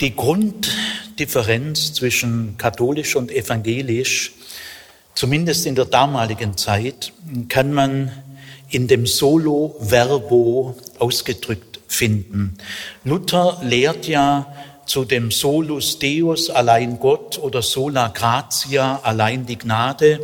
Die Grunddifferenz zwischen katholisch und evangelisch, zumindest in der damaligen Zeit, kann man in dem Solo Verbo ausgedrückt finden. Luther lehrt ja zu dem Solus Deus, allein Gott oder Sola Gratia, allein die Gnade.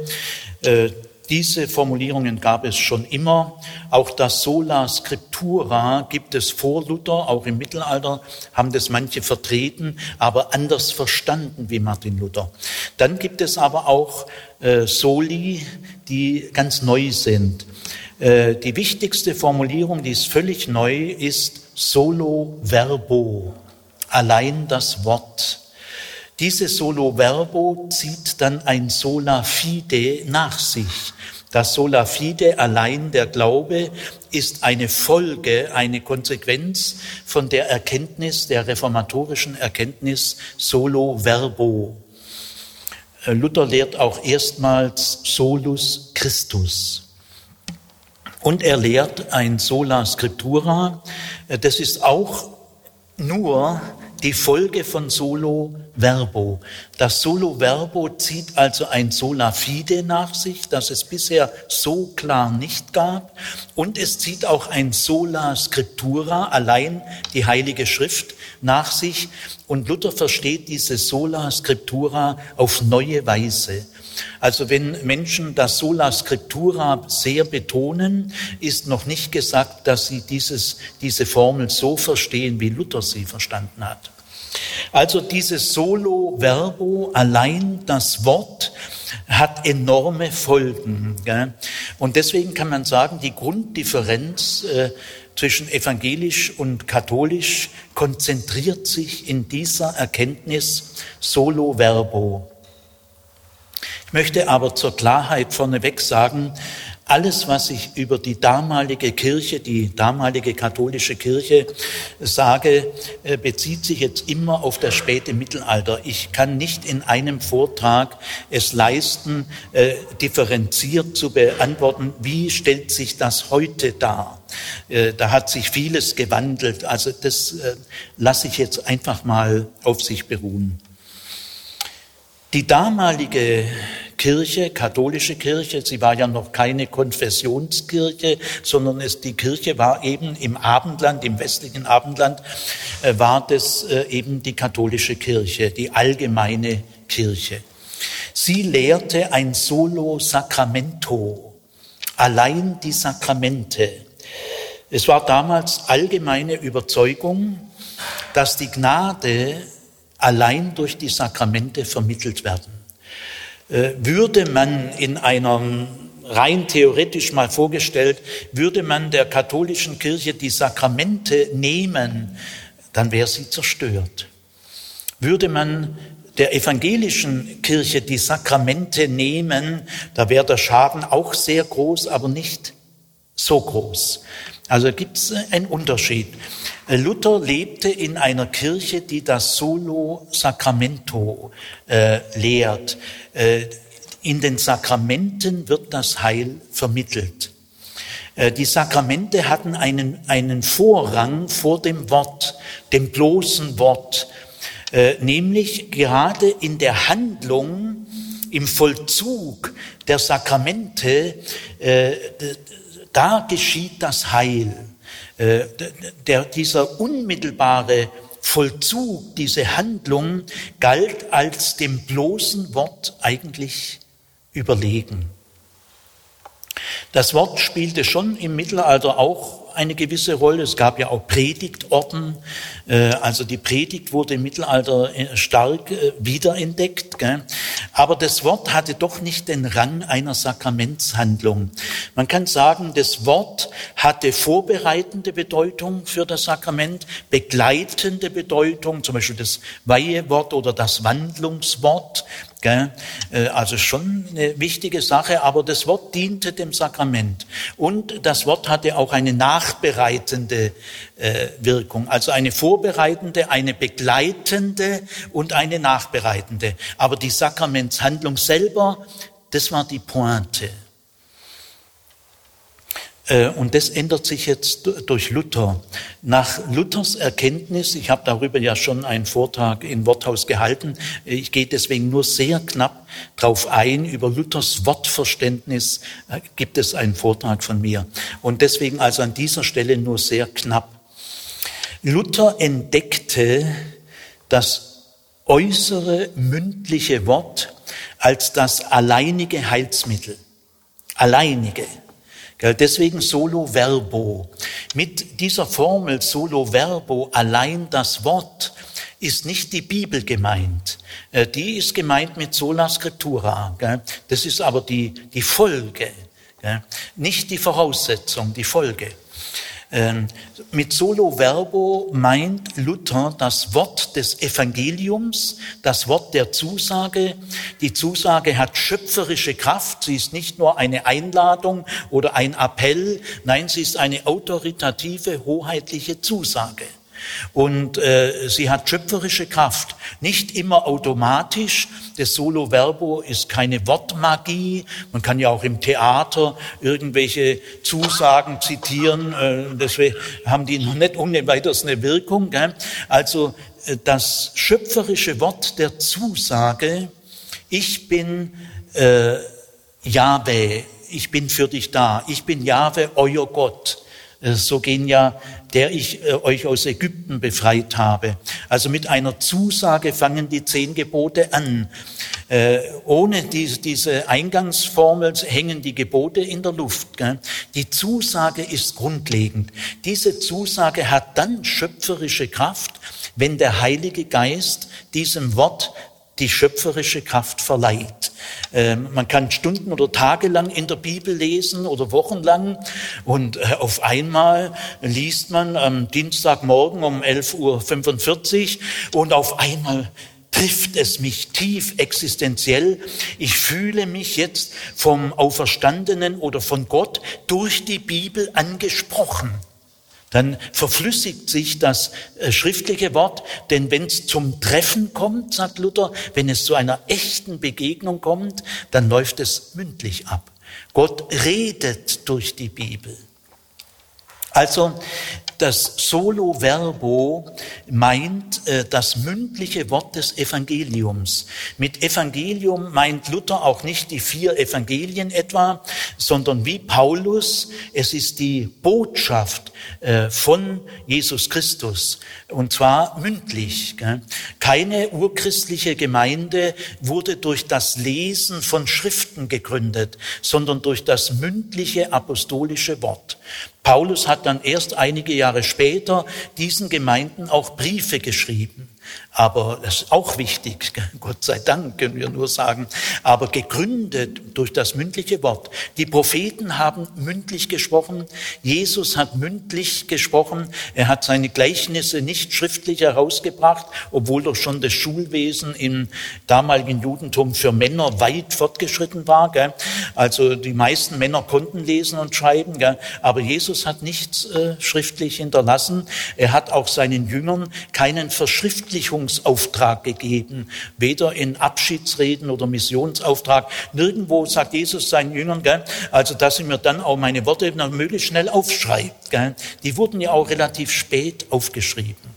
Diese Formulierungen gab es schon immer. Auch das Sola Scriptura gibt es vor Luther, auch im Mittelalter haben das manche vertreten, aber anders verstanden wie Martin Luther. Dann gibt es aber auch äh, Soli, die ganz neu sind. Äh, die wichtigste Formulierung, die ist völlig neu, ist Solo Verbo, allein das Wort. Dieses Solo Verbo zieht dann ein Sola Fide nach sich. Das Sola Fide, allein der Glaube, ist eine Folge, eine Konsequenz von der Erkenntnis, der reformatorischen Erkenntnis Solo Verbo. Äh, Luther lehrt auch erstmals Solus Christus. Und er lehrt ein Sola Scriptura. Äh, das ist auch nur die Folge von Solo Verbo. Das Solo Verbo zieht also ein Sola Fide nach sich, das es bisher so klar nicht gab. Und es zieht auch ein Sola Scriptura, allein die Heilige Schrift, nach sich. Und Luther versteht diese Sola Scriptura auf neue Weise. Also wenn Menschen das Sola Scriptura sehr betonen, ist noch nicht gesagt, dass sie dieses, diese Formel so verstehen, wie Luther sie verstanden hat. Also dieses Solo Verbo, allein das Wort, hat enorme Folgen. Und deswegen kann man sagen, die Grunddifferenz äh, zwischen evangelisch und katholisch konzentriert sich in dieser Erkenntnis Solo Verbo. Ich möchte aber zur Klarheit vorneweg sagen, alles, was ich über die damalige Kirche, die damalige katholische Kirche sage, äh, bezieht sich jetzt immer auf das späte Mittelalter. Ich kann nicht in einem Vortrag es leisten, äh, differenziert zu beantworten, wie stellt sich das heute dar. Äh, da hat sich vieles gewandelt. Also das lasse ich jetzt einfach mal auf sich beruhen. Die damalige Kirche, katholische Kirche, sie war ja noch keine Konfessionskirche, sondern es, die Kirche war eben im Abendland, im westlichen Abendland, äh, war das äh, eben die katholische Kirche, die allgemeine Kirche. Sie lehrte ein Solo Sacramento, allein die Sakramente. Es war damals allgemeine Überzeugung, dass die Gnade allein durch die Sakramente vermittelt werden. Äh, würde man in einer rein theoretisch mal vorgestellt, würde man der katholischen Kirche die Sakramente nehmen, dann wäre sie zerstört. Würde man der evangelischen Kirche die Sakramente nehmen, da wäre der Schaden auch sehr groß, aber nicht so groß. Also gibt es einen Unterschied. Luther lebte in einer Kirche, die das Solo Sacramento äh, lehrt. Äh, in den Sakramenten wird das Heil vermittelt. Äh, die Sakramente hatten einen, einen Vorrang vor dem Wort, dem bloßen Wort, äh, nämlich gerade in der Handlung, im Vollzug der Sakramente, da geschieht das Heil. Der, dieser unmittelbare Vollzug, diese Handlung galt als dem bloßen Wort eigentlich überlegen. Das Wort spielte schon im Mittelalter auch eine gewisse Rolle. Es gab ja auch Predigtorden. Äh, also die Predigt wurde im Mittelalter äh, stark äh, wiederentdeckt. Aber das Wort hatte doch nicht den Rang einer Sakramentshandlung. Man kann sagen, das Wort hatte vorbereitende Bedeutung für das Sakrament, begleitende Bedeutung, zum Beispiel das Weihewort oder das Wandlungswort. Also schon eine wichtige Sache, aber das Wort diente dem Sakrament. Und das Wort hatte auch eine nachbereitende Wirkung, also eine vorbereitende, eine begleitende und eine nachbereitende. Aber die Sakramentshandlung selber, das war die Pointe. Äh, und das ändert sich jetzt durch Luther. Nach Luthers Erkenntnis, ich habe darüber ja schon einen Vortrag in Worthaus gehalten, ich gehe deswegen nur sehr knapp drauf ein, über Luthers Wortverständnis äh, gibt es einen Vortrag von mir. Und deswegen also an dieser Stelle nur sehr knapp. Luther entdeckte das äußere mündliche Wort als das alleinige Heilsmittel. Alleinige. Deswegen solo verbo. Mit dieser Formel solo verbo, allein das Wort, ist nicht die Bibel gemeint. Äh, die ist gemeint mit sola scriptura. Das ist aber die, die Folge, nicht die Voraussetzung, die Folge. Ähm, mit solo verbo meint Luther das Wort des Evangeliums, das Wort der Zusage. Die Zusage hat schöpferische Kraft. Sie ist nicht nur eine Einladung oder ein Appell. Nein, sie ist eine autoritative, hoheitliche Zusage. Und äh, sie hat schöpferische Kraft, nicht immer automatisch. Das Solo Verbo ist keine Wortmagie. Man kann ja auch im Theater irgendwelche Zusagen zitieren. Äh, deswegen haben die noch nicht ohne weiteres eine Wirkung. Gell? Also äh, das schöpferische Wort der Zusage, ich bin äh, Jahwe, ich bin für dich da, ich bin Jahwe, euer Gott. Äh, so gehen ja, der ich äh, euch aus Ägypten befreit habe. Also mit einer Zusage fangen die zehn Gebote an. Äh, ohne diese Eingangsformel hängen die Gebote in der Luft. Die Zusage ist grundlegend. Diese Zusage hat dann schöpferische Kraft, wenn der Heilige Geist diesem Wort die schöpferische Kraft verleiht. Ähm, man kann Stunden oder Tage lang in der Bibel lesen oder wochenlang und äh, auf einmal liest man am Dienstagmorgen um 11.45 Uhr und auf einmal trifft es mich tief existenziell. Ich fühle mich jetzt vom Auferstandenen oder von Gott durch die Bibel angesprochen dann verflüssigt sich das äh, schriftliche Wort, denn wenn es zum Treffen kommt, sagt Luther, wenn es zu einer echten Begegnung kommt, dann läuft es mündlich ab. Gott redet durch die Bibel. Also das Solo Verbo meint äh, das mündliche Wort des Evangeliums. Mit Evangelium meint Luther auch nicht die vier Evangelien etwa, sondern wie Paulus, es ist die Botschaft äh, von Jesus Christus und zwar mündlich. Keine urchristliche Gemeinde wurde durch das Lesen von Schriften gegründet, sondern durch das mündliche apostolische Wort. Paulus hat dann erst einige Jahre später diesen Gemeinden auch Briefe geschrieben. Aber das ist auch wichtig, Gott sei Dank können wir nur sagen, aber gegründet durch das mündliche Wort. Die Propheten haben mündlich gesprochen, Jesus hat mündlich gesprochen, er hat seine Gleichnisse nicht schriftlich herausgebracht, obwohl doch schon das Schulwesen im damaligen Judentum für Männer weit fortgeschritten war. Also die meisten Männer konnten lesen und schreiben, aber Jesus hat nichts äh, schriftlich hinterlassen. Er hat auch seinen Jüngern keinen verschriftlichen Verwirklichungsauftrag gegeben, weder in Abschiedsreden oder Missionsauftrag. Nirgendwo sagt Jesus seinen Jüngern, gell, also dass sie mir dann auch meine Worte möglichst schnell aufschreibt. Gell. Die wurden ja auch relativ spät aufgeschrieben.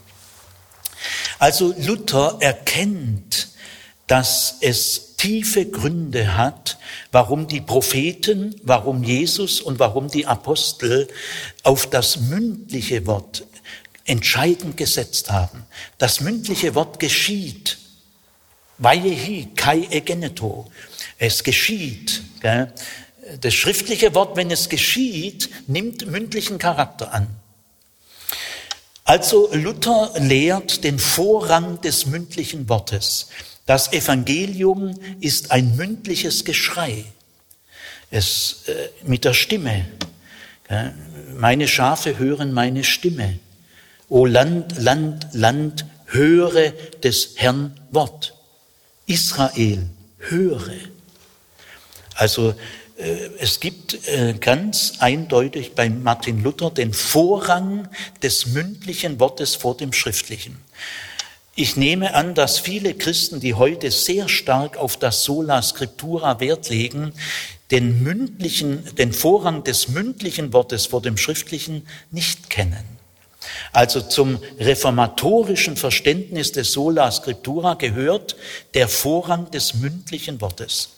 Also Luther erkennt, dass es tiefe Gründe hat, warum die Propheten, warum Jesus und warum die Apostel auf das mündliche Wort entscheidend gesetzt haben. Das mündliche Wort geschieht. Vaiehi, kai egeneto. Es geschieht. Gell? Das schriftliche Wort, wenn es geschieht, nimmt mündlichen Charakter an. Also Luther lehrt den Vorrang des mündlichen Wortes. Das Evangelium ist ein mündliches Geschrei. Es äh, mit der Stimme. Gell? Meine Schafe hören meine Stimme. O Land, Land, Land, höre des Herrn Wort. Israel, höre. Also äh, es gibt äh, ganz eindeutig bei Martin Luther den Vorrang des mündlichen Wortes vor dem schriftlichen. Ich nehme an, dass viele Christen, die heute sehr stark auf das Sola Scriptura Wert legen, den mündlichen, den Vorrang des mündlichen Wortes vor dem schriftlichen nicht kennen. Also zum reformatorischen Verständnis des Sola Scriptura gehört der Vorrang des mündlichen Wortes.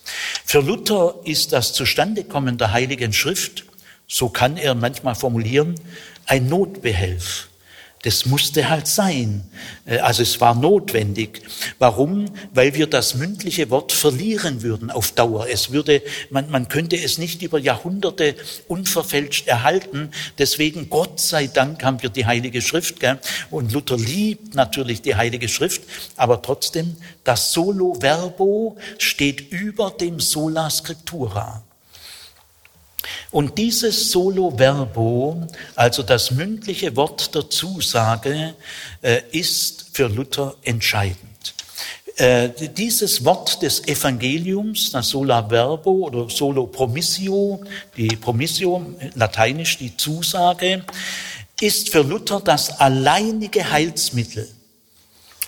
Für Luther ist das Zustandekommen der Heiligen Schrift, so kann er manchmal formulieren, ein Notbehelf das musste halt sein. Äh, also es war notwendig. Warum? Weil wir das mündliche Wort verlieren würden auf Dauer. Es würde, man, man könnte es nicht über Jahrhunderte unverfälscht erhalten. Deswegen, Gott sei Dank, haben wir die Heilige Schrift. Gell? Und Luther liebt natürlich die Heilige Schrift. Aber trotzdem, das Solo Verbo steht über dem Sola Scriptura. Und dieses Solo Verbo, also das mündliche Wort der Zusage, äh, ist für Luther entscheidend. Äh, dieses Wort des Evangeliums, das Sola Verbo oder Solo Promissio, die Promissio, lateinisch die Zusage, ist für Luther das alleinige Heilsmittel.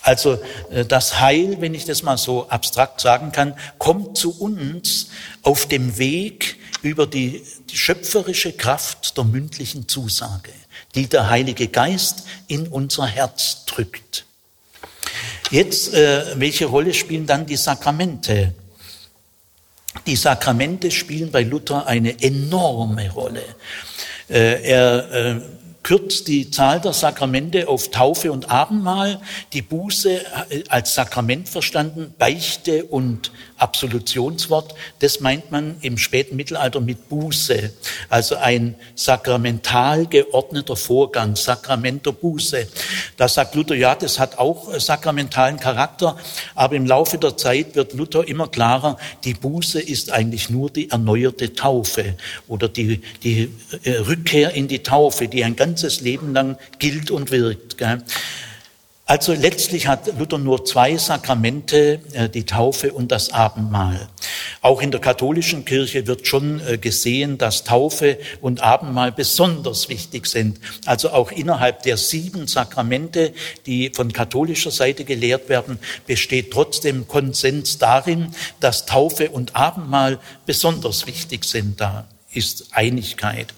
Also äh, das Heil, wenn ich das mal so abstrakt sagen kann, kommt zu uns auf dem Weg über die, die schöpferische Kraft der mündlichen Zusage, die der Heilige Geist in unser Herz drückt. Jetzt, äh, welche Rolle spielen dann die Sakramente? Die Sakramente spielen bei Luther eine enorme Rolle. Äh, er kürzt die Zahl der Sakramente auf Taufe und Abendmahl, die Buße äh, als Sakrament verstanden, Beichte und Absolutionswort, das meint man im späten Mittelalter mit Buße, also ein sakramental geordneter Vorgang, Sakrament Buße. Da sagt Luther, ja, das hat auch sakramentalen Charakter, aber im Laufe der Zeit wird Luther immer klarer, die Buße ist eigentlich nur die erneuerte Taufe oder die, die äh, Rückkehr in die Taufe, die ein ganzes Leben lang gilt und wirkt. Gell? Also letztlich hat Luther nur zwei Sakramente, äh, die Taufe und das Abendmahl. Auch in der katholischen Kirche wird schon äh, gesehen, dass Taufe und Abendmahl besonders wichtig sind. Also auch innerhalb der sieben Sakramente, die von katholischer Seite gelehrt werden, besteht trotzdem Konsens darin, dass Taufe und Abendmahl besonders wichtig sind. Da ist Einigkeit.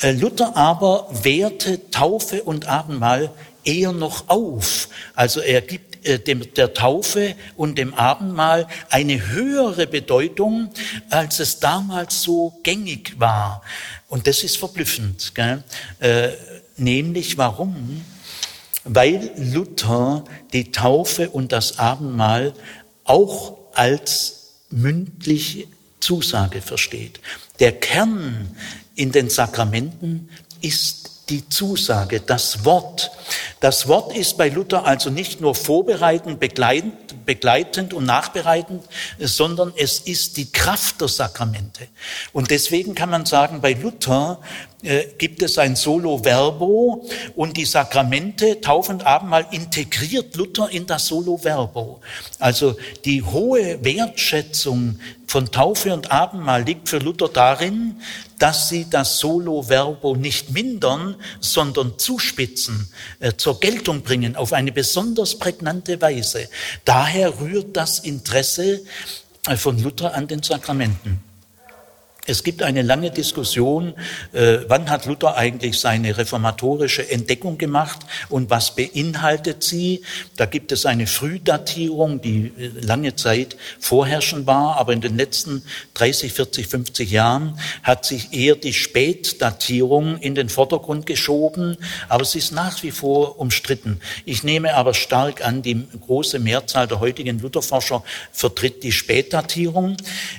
Äh, Luther aber wehrte Taufe und Abendmahl eher noch auf. Also er gibt äh, dem, der Taufe und dem Abendmahl eine höhere Bedeutung, als es damals so gängig war. Und das ist verblüffend. Gell? Äh, nämlich warum? Weil Luther die Taufe und das Abendmahl auch als mündliche Zusage versteht. Der Kern in den Sakramenten ist die Zusage, das Wort. Das Wort ist bei Luther also nicht nur vorbereitend, begleitend, begleitend und nachbereitend, sondern es ist die Kraft der Sakramente. Und deswegen kann man sagen, bei Luther äh, gibt es ein Solo Verbo und die Sakramente, Taufe und Abendmahl integriert Luther in das Solo Verbo. Also die hohe Wertschätzung von Taufe und Abendmahl liegt für Luther darin, dass sie das Solo Verbo nicht mindern, sondern zuspitzen, äh, zur Geltung bringen auf eine besonders prägnante Weise. Daher rührt das Interesse äh, von Luther an den Sakramenten. Es gibt eine lange Diskussion, äh, wann hat Luther eigentlich seine reformatorische Entdeckung gemacht und was beinhaltet sie. Da gibt es eine Frühdatierung, die äh, lange Zeit vorherrschend war, aber in den letzten 30, 40, 50 Jahren hat sich eher die Spätdatierung in den Vordergrund geschoben, aber sie ist nach wie vor umstritten. Ich nehme aber stark an, die große Mehrzahl der heutigen Lutherforscher vertritt die Spätdatierung.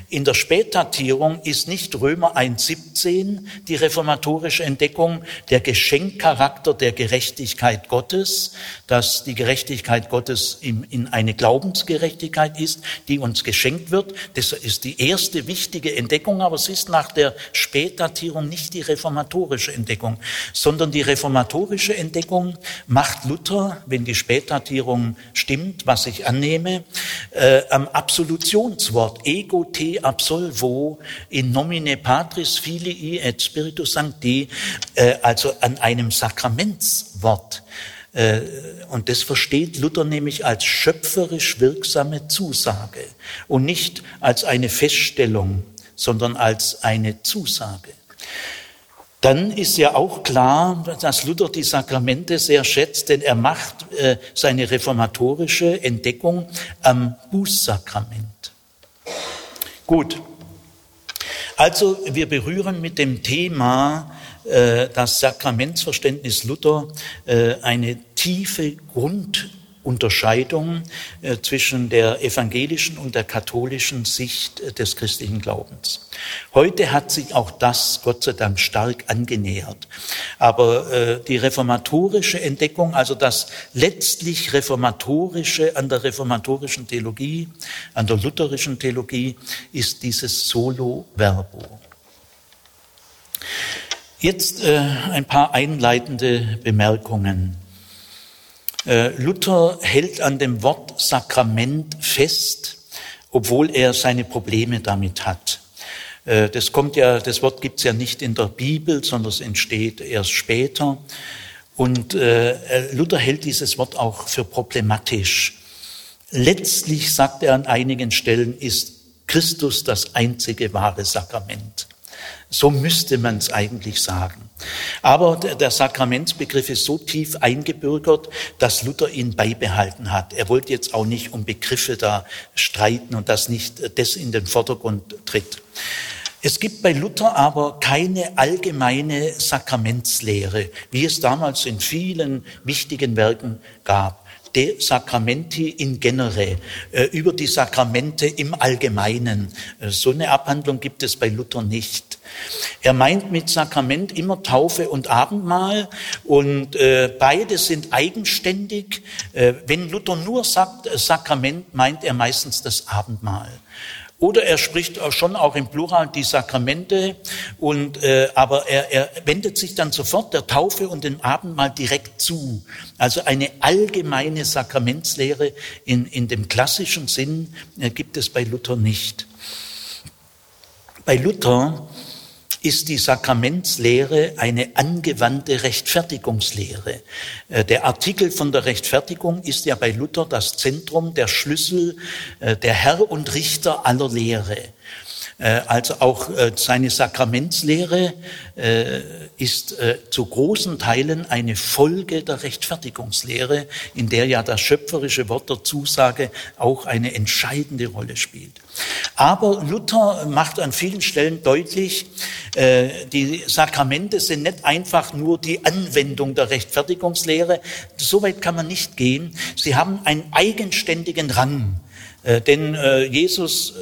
In der Spätdatierung ist nicht Römer 1.17 die reformatorische Entdeckung, der Geschenkcharakter der Gerechtigkeit Gottes, dass die Gerechtigkeit Gottes in eine Glaubensgerechtigkeit ist, die uns geschenkt wird. Das ist die erste wichtige Entdeckung, aber es ist nach der Spätdatierung nicht die reformatorische Entdeckung, sondern die reformatorische Entdeckung macht Luther, wenn die Spätdatierung stimmt, was ich annehme, äh, am Absolutionswort ego te absolvo in nomine Patris Filii et Spiritus Sancti, äh, also an einem Sakramentswort. Äh, und das versteht Luther nämlich als schöpferisch wirksame Zusage und nicht als eine Feststellung, sondern als eine Zusage. Dann ist ja auch klar, dass Luther die Sakramente sehr schätzt, denn er macht äh, seine reformatorische Entdeckung am Bußsakrament. Gut, also wir berühren mit dem Thema äh, das Sakramentsverständnis Luther äh, eine tiefe Grund Unterscheidung äh, zwischen der evangelischen und der katholischen Sicht äh, des christlichen Glaubens. Heute hat sich auch das, Gott sei Dank, stark angenähert. Aber äh, die reformatorische Entdeckung, also das letztlich reformatorische an der reformatorischen Theologie, an der lutherischen Theologie, ist dieses Solo Verbo. Jetzt ein paar einleitende Bemerkungen. Äh, Luther hält an dem Wort Sakrament fest, obwohl er seine Probleme damit hat. Äh, das kommt ja, das Wort gibt es ja nicht in der Bibel, sondern es entsteht erst später. Und äh, Luther hält dieses Wort auch für problematisch. Letztlich, sagt er an einigen Stellen, ist Christus das einzige wahre Sakrament. So müsste man es eigentlich sagen. Aber der Sakramentsbegriff ist so tief eingebürgert, dass Luther ihn beibehalten hat. Er wollte jetzt auch nicht um Begriffe da streiten und dass nicht das in den Vordergrund tritt. Es gibt bei Luther aber keine allgemeine Sakramentslehre, wie es damals in vielen wichtigen Werken gab. De Sacramenti in genere, äh, über die Sakramente im Allgemeinen. Äh, so eine Abhandlung gibt es bei Luther nicht. Er meint mit Sakrament immer Taufe und Abendmahl und äh, beide sind eigenständig. Äh, wenn Luther nur sagt äh, Sakrament, meint er meistens das Abendmahl. Oder er spricht schon auch im Plural die Sakramente, und, äh, aber er, er wendet sich dann sofort der Taufe und dem Abendmahl direkt zu. Also eine allgemeine Sakramentslehre in, in dem klassischen Sinn äh, gibt es bei Luther nicht. Bei Luther ist die Sakramentslehre eine angewandte Rechtfertigungslehre. Äh, der Artikel von der Rechtfertigung ist ja bei Luther das Zentrum, der Schlüssel, äh, der Herr und Richter aller Lehre. Äh, also auch seine Sakramentslehre ist zu großen Teilen eine Folge der Rechtfertigungslehre, in der ja das schöpferische Wort der Zusage auch eine entscheidende Rolle spielt. Aber Luther macht an vielen Stellen deutlich, äh, die Sakramente sind nicht einfach nur die Anwendung der Rechtfertigungslehre. So weit kann man nicht gehen. Sie haben einen eigenständigen Rang. Äh, denn äh, Jesus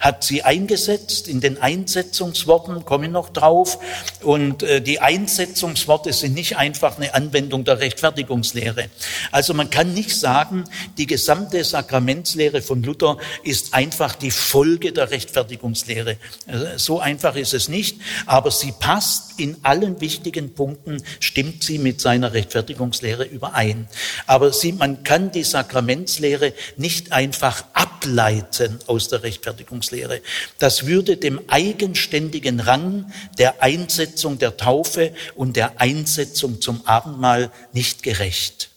hat sie eingesetzt in den Einsetzungsworten, komme ich noch drauf. Und äh, die Einsetzungsworte sind nicht einfach eine Anwendung der Rechtfertigungslehre. Also man kann nicht sagen, die gesamte Sakramentslehre von Luther ist einfach die Folge der Rechtfertigungslehre. Äh, so einfach ist es nicht, aber sie passt in allen wichtigen Punkten, stimmt sie mit seiner Rechtfertigungslehre überein. Aber sie, man kann die Sakramentslehre nicht einfach ableiten aus der Rechtfertigungslehre. Das würde dem eigenständigen Rang der Einsetzung der Taufe und der Einsetzung zum Abendmahl nicht gerecht.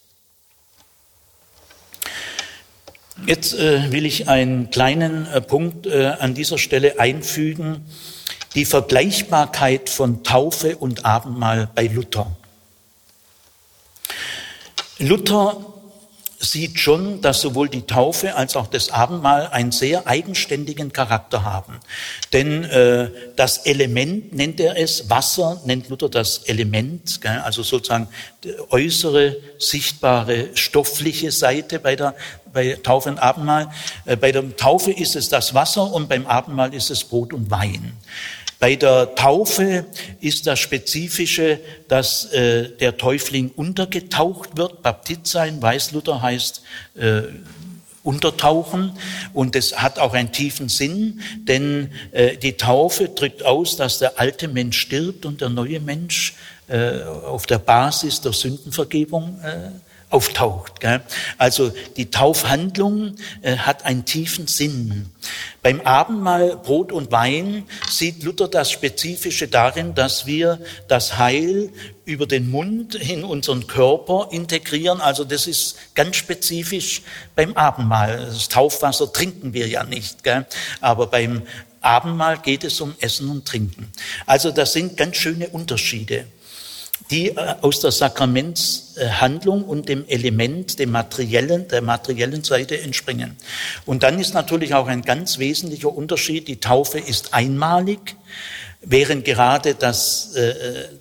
Jetzt äh, will ich einen kleinen äh, Punkt äh, an dieser Stelle einfügen. Die Vergleichbarkeit von Taufe und Abendmahl bei Luther. Luther sieht schon, dass sowohl die Taufe als auch das Abendmahl einen sehr eigenständigen Charakter haben. Denn äh, das Element nennt er es, Wasser nennt Luther das Element, gell? also sozusagen äußere, sichtbare, stoffliche Seite bei der bei Taufe und Abendmahl. Äh, bei der Taufe ist es das Wasser und beim Abendmahl ist es Brot und Wein. Bei der Taufe ist das Spezifische, dass äh, der Täufling untergetaucht wird. Baptizein, Weißluther heißt äh, untertauchen und es hat auch einen tiefen Sinn, denn äh, die Taufe drückt aus, dass der alte Mensch stirbt und der neue Mensch äh, auf der Basis der Sündenvergebung äh, auftaucht. Gell? Also die Taufhandlung äh, hat einen tiefen Sinn. Beim Abendmahl Brot und Wein sieht Luther das Spezifische darin, dass wir das Heil über den Mund in unseren Körper integrieren. Also das ist ganz spezifisch beim Abendmahl. Das Taufwasser trinken wir ja nicht, gell? aber beim Abendmahl geht es um Essen und Trinken. Also das sind ganz schöne Unterschiede die äh, aus der Sakramentshandlung und dem Element dem materiellen, der materiellen Seite entspringen. Und dann ist natürlich auch ein ganz wesentlicher Unterschied, die Taufe ist einmalig, während gerade das äh,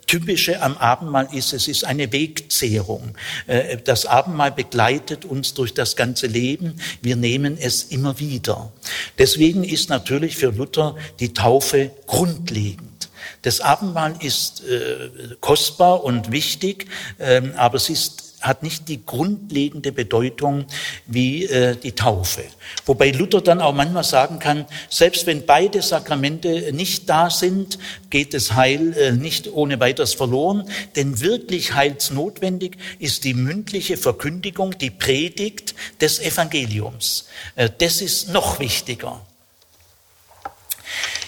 Typische am Abendmahl ist, es ist eine Wegzehrung. Äh, das Abendmahl begleitet uns durch das ganze Leben, wir nehmen es immer wieder. Deswegen ist natürlich für Luther die Taufe grundlegend. Das Abendmahl ist äh, kostbar und wichtig, äh, aber es ist hat nicht die grundlegende Bedeutung wie äh, die Taufe. Wobei Luther dann auch manchmal sagen kann, selbst wenn beide Sakramente nicht da sind, geht das Heil äh, nicht ohne weiteres verloren, denn wirklich heilsnotwendig ist die mündliche Verkündigung, die Predigt des Evangeliums. Äh, das ist noch wichtiger.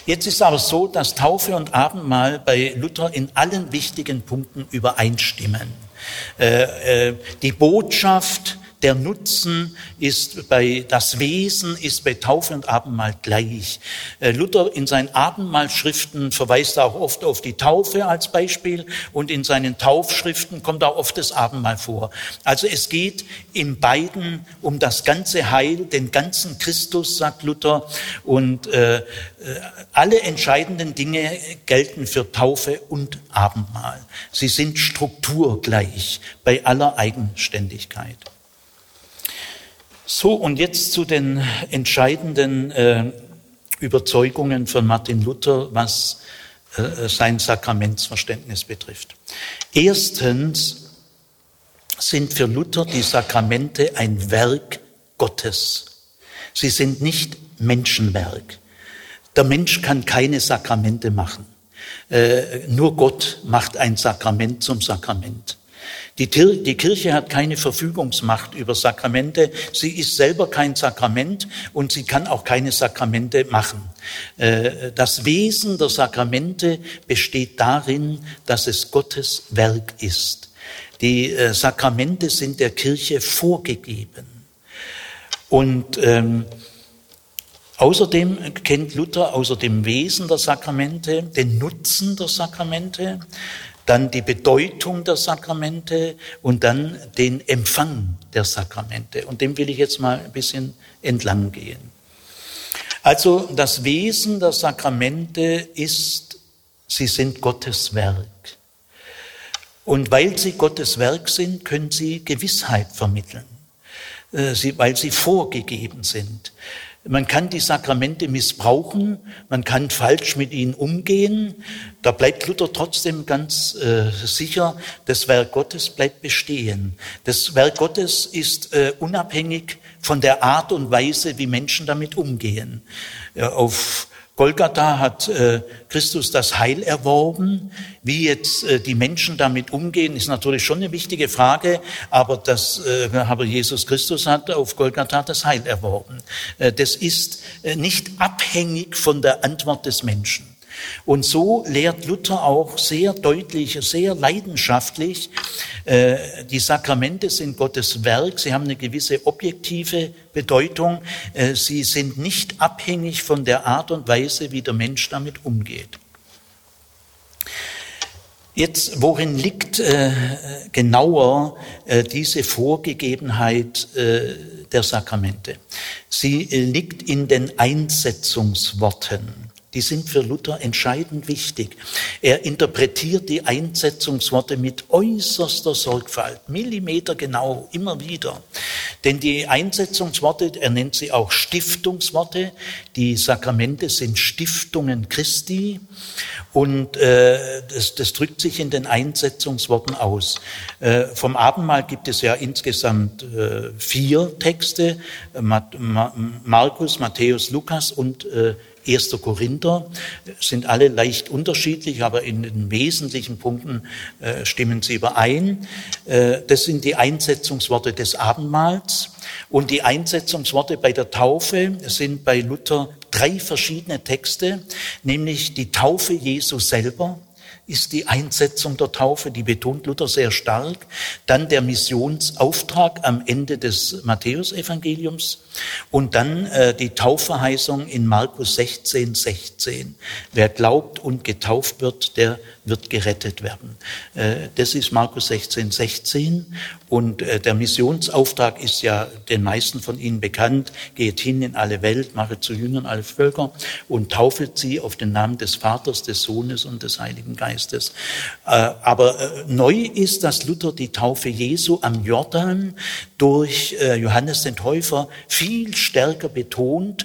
Jetzt ist aber so, dass Taufe und Abendmahl bei Luther in allen wichtigen Punkten übereinstimmen. Äh, äh, die Botschaft der Nutzen ist bei, das Wesen ist bei Taufe und Abendmahl gleich. Äh, Luther in seinen Abendmahlschriften verweist auch oft auf die Taufe als Beispiel und in seinen Taufschriften kommt auch oft das Abendmahl vor. Also es geht in beiden um das ganze Heil, den ganzen Christus, sagt Luther, und äh, äh alle entscheidenden Dinge gelten für Taufe und Abendmahl. Sie sind strukturgleich bei aller Eigenständigkeit. So, und jetzt zu den entscheidenden äh, Überzeugungen von Martin Luther, was äh, sein Sakramentsverständnis betrifft. Erstens sind für Luther die Sakramente ein Werk Gottes. Sie sind nicht Menschenwerk. Der Mensch kann keine Sakramente machen. Äh, nur Gott macht ein Sakrament zum Sakrament. Die, die Kirche hat keine Verfügungsmacht über Sakramente. Sie ist selber kein Sakrament und sie kann auch keine Sakramente machen. Äh, das Wesen der Sakramente besteht darin, dass es Gottes Werk ist. Die äh, Sakramente sind der Kirche vorgegeben. Und ähm, Außerdem kennt Luther außer dem Wesen der Sakramente den Nutzen der Sakramente dann die Bedeutung der Sakramente und dann den Empfang der Sakramente. Und dem will ich jetzt mal ein bisschen entlang gehen. Also das Wesen der Sakramente ist, sie sind Gottes Werk. Und weil sie Gottes Werk sind, können sie Gewissheit vermitteln, äh, weil sie vorgegeben sind. Man kann die Sakramente missbrauchen, man kann falsch mit ihnen umgehen. Da bleibt Luther trotzdem ganz äh, sicher, das Werk Gottes bleibt bestehen. Das Werk Gottes ist äh, unabhängig von der Art und Weise, wie Menschen damit umgehen. Äh, auf Golgatha hat äh, Christus das Heil erworben. Wie jetzt äh, die Menschen damit umgehen, ist natürlich schon eine wichtige Frage, aber das, äh, aber Jesus Christus hat auf Golgatha das Heil erworben. Äh, das ist äh, nicht abhängig von der Antwort des Menschen. Und so lehrt Luther auch sehr deutlich, sehr leidenschaftlich, äh, die Sakramente sind Gottes Werk, sie haben eine gewisse objektive Bedeutung, äh, sie sind nicht abhängig von der Art und Weise, wie der Mensch damit umgeht. Jetzt, worin liegt äh, genauer äh, diese Vorgegebenheit äh, der Sakramente? Sie äh, liegt in den Einsetzungsworten. Die sind für Luther entscheidend wichtig. Er interpretiert die Einsetzungsworte mit äußerster Sorgfalt, Millimeter genau, immer wieder. Denn die Einsetzungsworte, er nennt sie auch Stiftungsworte, die Sakramente sind Stiftungen Christi und äh, das, das drückt sich in den Einsetzungsworten aus. Äh, vom Abendmahl gibt es ja insgesamt äh, vier Texte, Markus, Matthäus, Lukas und äh, 1. Korinther, sind alle leicht unterschiedlich, aber in den wesentlichen Punkten äh, stimmen sie überein. Äh, das sind die Einsetzungsworte des Abendmahls. Und die Einsetzungsworte bei der Taufe sind bei Luther drei verschiedene Texte, nämlich die Taufe Jesu selber, ist die Einsetzung der Taufe, die betont Luther sehr stark. Dann der Missionsauftrag am Ende des Matthäusevangeliums und dann äh, die Taufverheißung in Markus 16, 16. Wer glaubt und getauft wird, der wird gerettet werden. Äh, das ist Markus 16, 16. Und äh, der Missionsauftrag ist ja den meisten von Ihnen bekannt. Geht hin in alle Welt, mache zu Jüngern alle Völker und taufet sie auf den Namen des Vaters, des Sohnes und des Heiligen Geistes. Äh, aber neu ist, dass Luther die Taufe Jesu am Jordan durch Johannes den Täufer viel stärker betont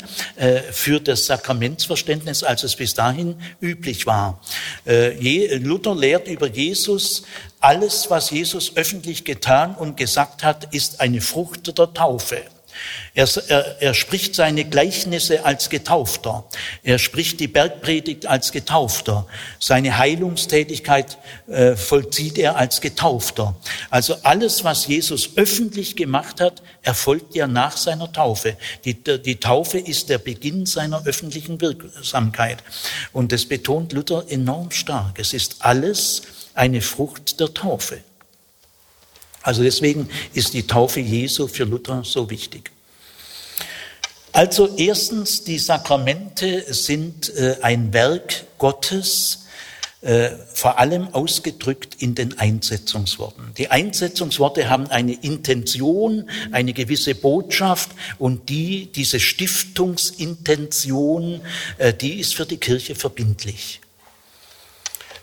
für das Sakramentsverständnis, als es bis dahin üblich war. Luther lehrt über Jesus, alles, was Jesus öffentlich getan und gesagt hat, ist eine Frucht der Taufe. Er, er, er, spricht seine Gleichnisse als Getaufter. Er spricht die Bergpredigt als Getaufter. Seine Heilungstätigkeit äh, vollzieht er als Getaufter. Also alles, was Jesus öffentlich gemacht hat, erfolgt ja nach seiner Taufe. Die, die Taufe ist der Beginn seiner öffentlichen Wirksamkeit. Und das betont Luther enorm stark. Es ist alles eine Frucht der Taufe. Also deswegen ist die Taufe Jesu für Luther so wichtig. Also erstens, die Sakramente sind äh, ein Werk Gottes, äh, vor allem ausgedrückt in den Einsetzungsworten. Die Einsetzungsworte haben eine Intention, eine gewisse Botschaft und die, diese Stiftungsintention, äh, die ist für die Kirche verbindlich.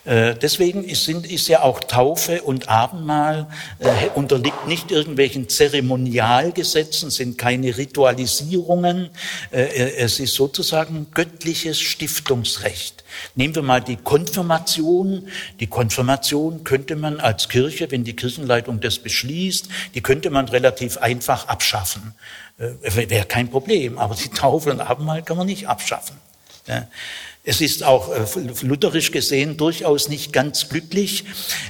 Äh, deswegen ist, sind, ist ja auch Taufe und Abendmahl äh, unterliegt nicht irgendwelchen Zeremonialgesetzen, sind keine Ritualisierungen. Äh, äh, es ist sozusagen göttliches Stiftungsrecht. Nehmen wir mal die Konfirmation. Die Konfirmation könnte man als Kirche, wenn die Kirchenleitung das beschließt, die könnte man relativ einfach abschaffen. Äh, Wäre kein Problem. Aber die Taufe und Abendmahl kann man nicht abschaffen. Ja. Es ist auch äh, lutherisch gesehen durchaus nicht ganz glücklich,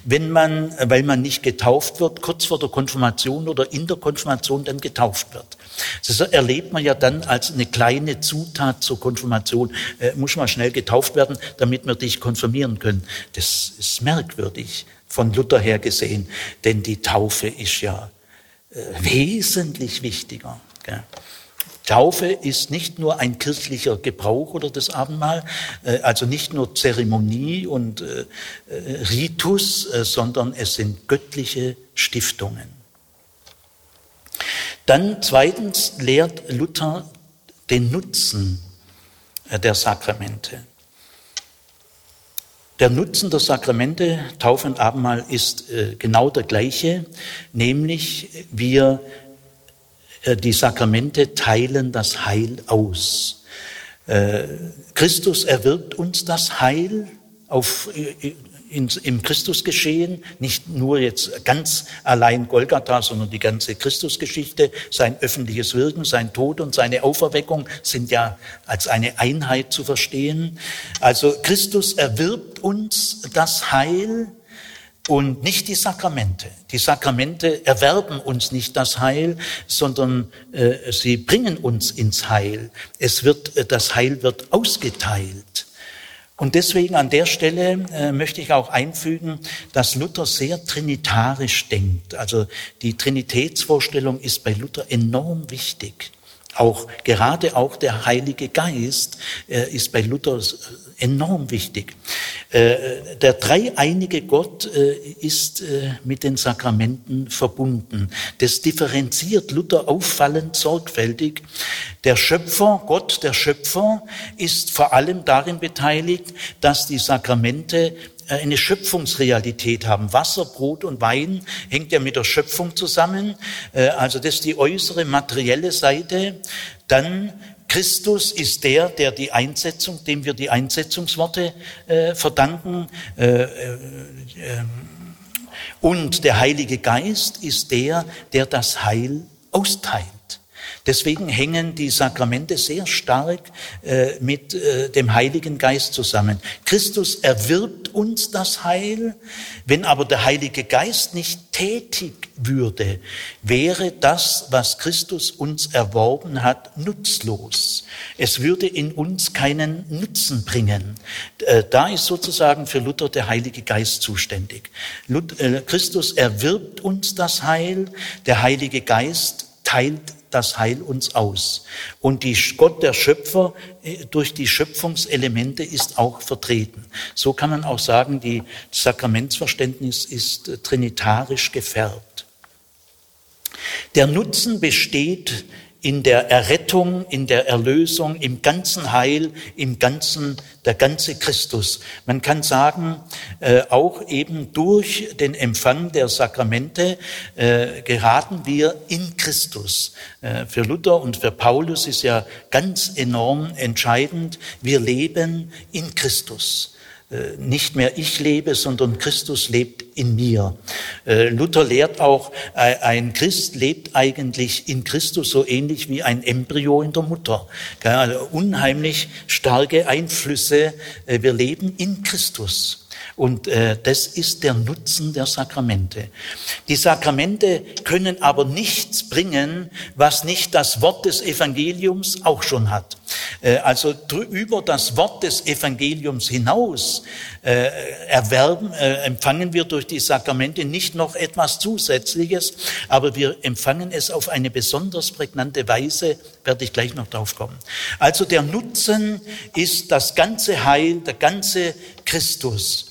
wenn man, weil man nicht getauft wird, kurz vor der Konfirmation oder in der Konfirmation dann getauft wird. Das erlebt man ja dann als eine kleine Zutat zur Konfirmation. Äh, muss man schnell getauft werden, damit wir dich konfirmieren können. Das ist merkwürdig von Luther her gesehen, denn die Taufe ist ja äh, wesentlich wichtiger. Gell? Taufe ist nicht nur ein kirchlicher Gebrauch oder das Abendmahl, äh, also nicht nur Zeremonie und äh, äh, Ritus, sondern es sind göttliche Stiftungen. Dann zweitens lehrt Luther den Nutzen der Sakramente. Der Nutzen der Sakramente, Taufe und Abendmahl, ist genau der gleiche, nämlich wir die Sakramente teilen das Heil aus. Äh, Christus erwirbt uns das Heil auf, äh, im Christusgeschehen, nicht nur jetzt ganz allein Golgatha, sondern die ganze Christusgeschichte, sein öffentliches Wirken, sein Tod und seine Auferweckung sind ja als eine Einheit zu verstehen. Also Christus erwirbt uns das Heil und nicht die Sakramente. Die Sakramente erwerben uns nicht das Heil, sondern äh, sie bringen uns ins Heil. Es wird, äh, das Heil wird ausgeteilt. Und deswegen an der Stelle äh, möchte ich auch einfügen, dass Luther sehr trinitarisch denkt. Also die Trinitätsvorstellung ist bei Luther enorm wichtig. Auch gerade auch der Heilige Geist äh, ist bei Luther enorm wichtig. Äh, der dreieinige Gott äh, ist äh, mit den Sakramenten verbunden. Das differenziert Luther auffallend sorgfältig. Der Schöpfer, Gott, der Schöpfer, ist vor allem darin beteiligt, dass die Sakramente eine Schöpfungsrealität haben. Wasser, Brot und Wein hängt ja mit der Schöpfung zusammen. Also das ist die äußere materielle Seite. Dann Christus ist der, der die Einsetzung, dem wir die Einsetzungsworte äh, verdanken. Äh, äh, ähm, und der Heilige Geist ist der, der das Heil austeilt. Deswegen hängen die Sakramente sehr stark äh, mit äh, dem Heiligen Geist zusammen. Christus erwirbt uns das Heil. Wenn aber der Heilige Geist nicht tätig würde, wäre das, was Christus uns erworben hat, nutzlos. Es würde in uns keinen Nutzen bringen. Äh, da ist sozusagen für Luther der Heilige Geist zuständig. Christus erwirbt uns das Heil, der Heilige Geist teilt das Heil uns aus. Und die Gott, der Schöpfer, äh, durch die Schöpfungselemente ist auch vertreten. So kann man auch sagen, die Sakramentsverständnis ist äh, trinitarisch gefärbt. Der Nutzen besteht in der Errettung, in der Erlösung, im ganzen Heil, im ganzen, der ganze Christus. Man kann sagen, äh, auch eben durch den Empfang der Sakramente äh, geraten wir in Christus. Äh, für Luther und für Paulus ist ja ganz enorm entscheidend, wir leben in Christus. Äh, nicht mehr ich lebe, sondern Christus lebt in mir. Äh, Luther lehrt auch, äh, ein Christ lebt eigentlich in Christus so ähnlich wie ein Embryo in der Mutter. Also unheimlich starke Einflüsse. Wir leben in Christus. Und äh, das ist der Nutzen der Sakramente. Die Sakramente können aber nichts bringen, was nicht das Wort des Evangeliums auch schon hat. Äh, also über das Wort des Evangeliums hinaus äh, erwerben, äh, empfangen wir durch die Sakramente nicht noch etwas Zusätzliches, aber wir empfangen es auf eine besonders prägnante Weise, werde ich gleich noch drauf kommen. Also der Nutzen ist das ganze Heil, der ganze Christus.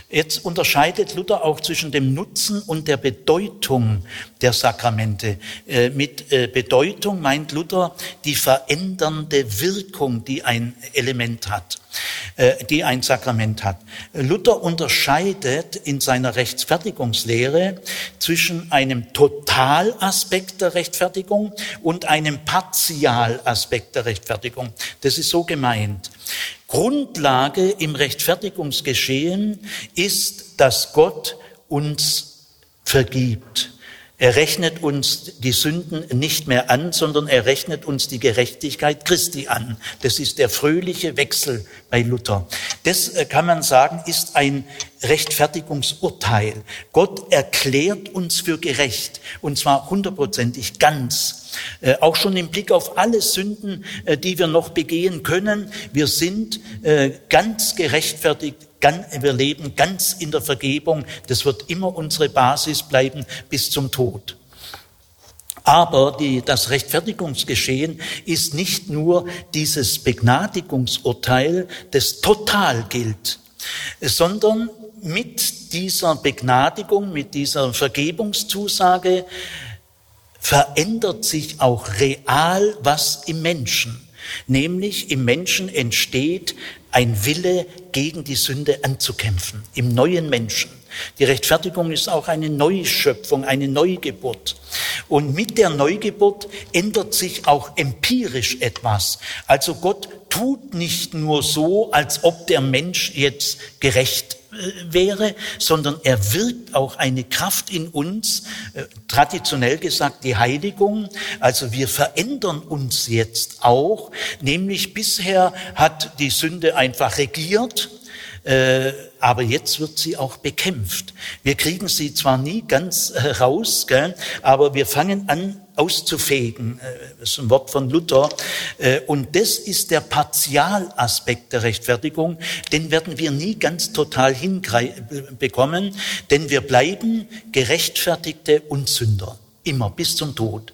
Jetzt unterscheidet Luther auch zwischen dem Nutzen und der Bedeutung der Sakramente. Äh, mit äh, Bedeutung meint Luther die verändernde Wirkung, die ein Element hat, äh, die ein Sakrament hat. Luther unterscheidet in seiner Rechtfertigungslehre zwischen einem Totalaspekt der Rechtfertigung und einem Partialaspekt der Rechtfertigung. Das ist so gemeint. Grundlage im Rechtfertigungsgeschehen ist, dass Gott uns vergibt. Er rechnet uns die Sünden nicht mehr an, sondern er rechnet uns die Gerechtigkeit Christi an. Das ist der fröhliche Wechsel bei Luther. Das äh, kann man sagen, ist ein Rechtfertigungsurteil. Gott erklärt uns für gerecht und zwar hundertprozentig ganz. Äh, auch schon im Blick auf alle Sünden, äh, die wir noch begehen können. Wir sind ganz gerechtfertigt wir leben ganz in der Vergebung. Das wird immer unsere Basis bleiben bis zum Tod. Aber die, das Rechtfertigungsgeschehen ist nicht nur dieses Begnadigungsurteil, das total gilt, sondern mit dieser Begnadigung, mit dieser Vergebungszusage verändert sich auch real was im Menschen. Nämlich im Menschen entsteht ein Wille, gegen die Sünde anzukämpfen, im neuen Menschen. Die Rechtfertigung ist auch eine Neuschöpfung, eine Neugeburt. Und mit der Neugeburt ändert sich auch empirisch etwas. Also Gott tut nicht nur so, als ob der Mensch jetzt gerecht wäre, sondern er wirkt auch eine Kraft in uns, äh, traditionell gesagt die Heiligung. Also wir verändern uns jetzt auch, nämlich bisher hat die Sünde einfach regiert, äh, aber jetzt wird sie auch bekämpft. Wir kriegen sie zwar nie ganz raus, aber wir fangen an, auszufegen. Äh, das ist ein Wort von Luther. Äh, und das ist der Partialaspekt der Rechtfertigung. Den werden wir nie ganz total hinbekommen, denn wir bleiben gerechtfertigte Unsünder. Immer bis zum Tod.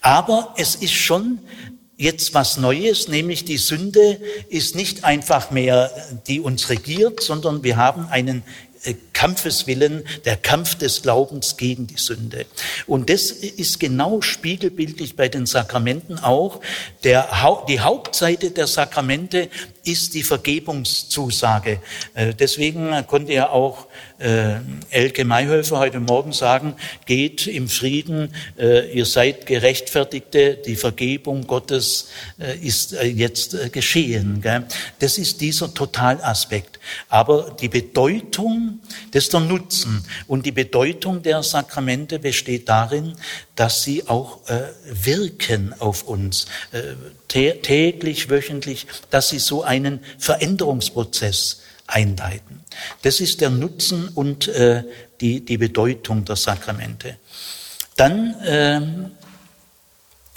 Aber es ist schon jetzt was Neues, nämlich die Sünde ist nicht einfach mehr, die uns regiert, sondern wir haben einen äh, Kampfeswillen, der Kampf des Glaubens gegen die Sünde. Und das ist genau spiegelbildlich bei den Sakramenten auch. Der, die Hauptseite der Sakramente ist die Vergebungszusage. Äh, deswegen konnte ja auch äh, Elke Mayhöfer heute Morgen sagen, geht im Frieden, ihr seid Gerechtfertigte, die Vergebung Gottes ist jetzt geschehen. Das ist dieser Totalaspekt. Aber die Bedeutung, ist der Nutzen. Und die Bedeutung der Sakramente besteht darin, dass sie auch äh, wirken auf uns, äh, täglich, wöchentlich, dass sie so einen Veränderungsprozess einleiten. Das ist der Nutzen und äh, die, die Bedeutung der Sakramente. Dann ähm,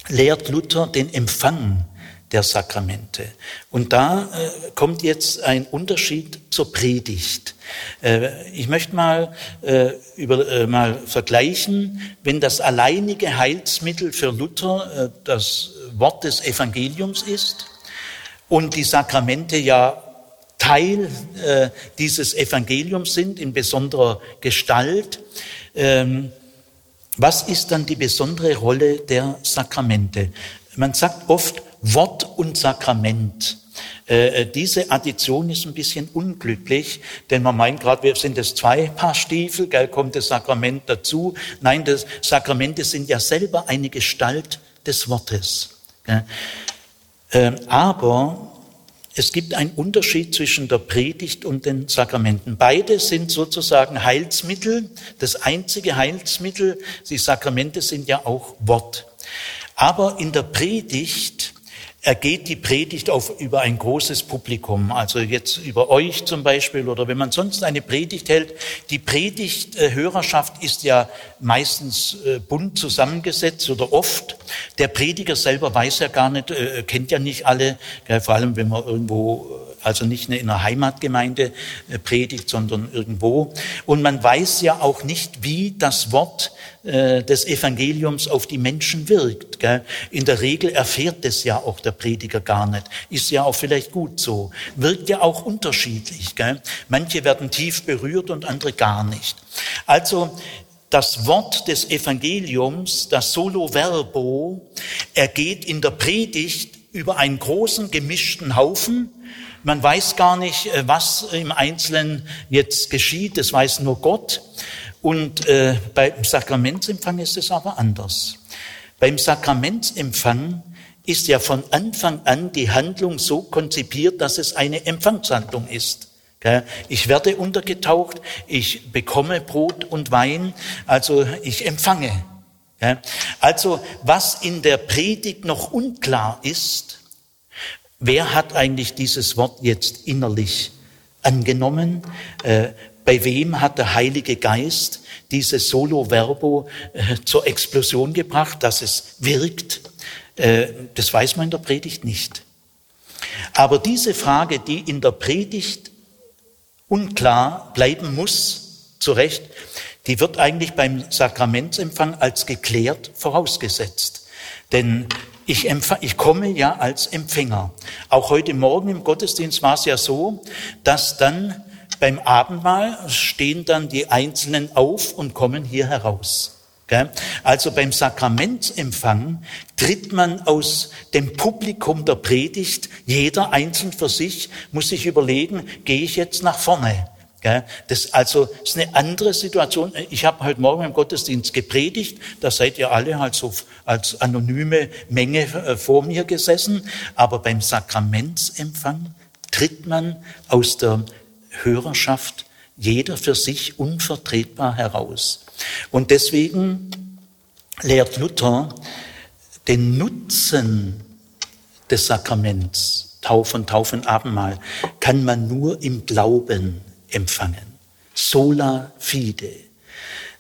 lehrt Luther den Empfang der Sakramente. Und da äh, kommt jetzt ein Unterschied zur Predigt. Äh, ich möchte mal, äh, über, äh, mal vergleichen, wenn das alleinige Heilsmittel für Luther äh, das Wort des Evangeliums ist und die Sakramente ja Teil äh, dieses Evangeliums sind in besonderer Gestalt. Ähm, was ist dann die besondere Rolle der Sakramente? Man sagt oft Wort und Sakrament. Äh, äh, diese Addition ist ein bisschen unglücklich, denn man meint gerade, wir sind es zwei Paar Stiefel, gell, kommt das Sakrament dazu. Nein, das Sakramente sind ja selber eine Gestalt des Wortes. Gell. Ähm, aber es gibt einen Unterschied zwischen der Predigt und den Sakramenten. Beide sind sozusagen Heilsmittel, das einzige Heilsmittel. Die Sakramente sind ja auch Wort. Aber in der Predigt ergeht die Predigt auf, über ein großes Publikum, also jetzt über euch zum Beispiel oder wenn man sonst eine Predigt hält. Die Predigthörerschaft ist ja meistens äh, bunt zusammengesetzt oder oft. Der Prediger selber weiß ja gar nicht, äh, kennt ja nicht alle, vor allem wenn man irgendwo also nicht in einer Heimatgemeinde äh, predigt, sondern irgendwo. Und man weiß ja auch nicht, wie das Wort äh, des Evangeliums auf die Menschen wirkt. In der Regel erfährt es ja auch der Prediger gar nicht. Ist ja auch vielleicht gut so. Wirkt ja auch unterschiedlich. Manche werden tief berührt und andere gar nicht. Also das Wort des Evangeliums, das Solo Verbo, ergeht in der Predigt über einen großen gemischten Haufen man weiß gar nicht, äh, was im Einzelnen jetzt geschieht, das weiß nur Gott. Und äh, beim Sakramentsempfang ist es aber anders. Beim Sakramentsempfang ist ja von Anfang an die Handlung so konzipiert, dass es eine Empfangshandlung ist. Ich werde untergetaucht, ich bekomme Brot und Wein, also ich empfange. Also was in der Predigt noch unklar ist, Wer hat eigentlich dieses Wort jetzt innerlich angenommen? Äh, bei wem hat der Heilige Geist dieses Solo Verbo äh, zur Explosion gebracht, dass es wirkt? Äh, das weiß man in der Predigt nicht. Aber diese Frage, die in der Predigt unklar bleiben muss, zu Recht, die wird eigentlich beim Sakramentsempfang als geklärt vorausgesetzt. Denn ich, ich komme ja als Empfänger. Auch heute Morgen im Gottesdienst war es ja so, dass dann beim Abendmahl stehen dann die Einzelnen auf und kommen hier heraus. Also beim Sakramentsempfang tritt man aus dem Publikum der Predigt, jeder einzeln für sich muss sich überlegen, gehe ich jetzt nach vorne? Das also ist eine andere Situation. Ich habe heute Morgen im Gottesdienst gepredigt, da seid ihr alle halt so als anonyme Menge äh, vor mir gesessen, aber beim Sakramentsempfang tritt man aus der Hörerschaft jeder für sich unvertretbar heraus. Und deswegen lehrt Luther den Nutzen des Sakraments, Taufe und Taufenabendmahl, kann man nur im Glauben empfangen. Sola fide.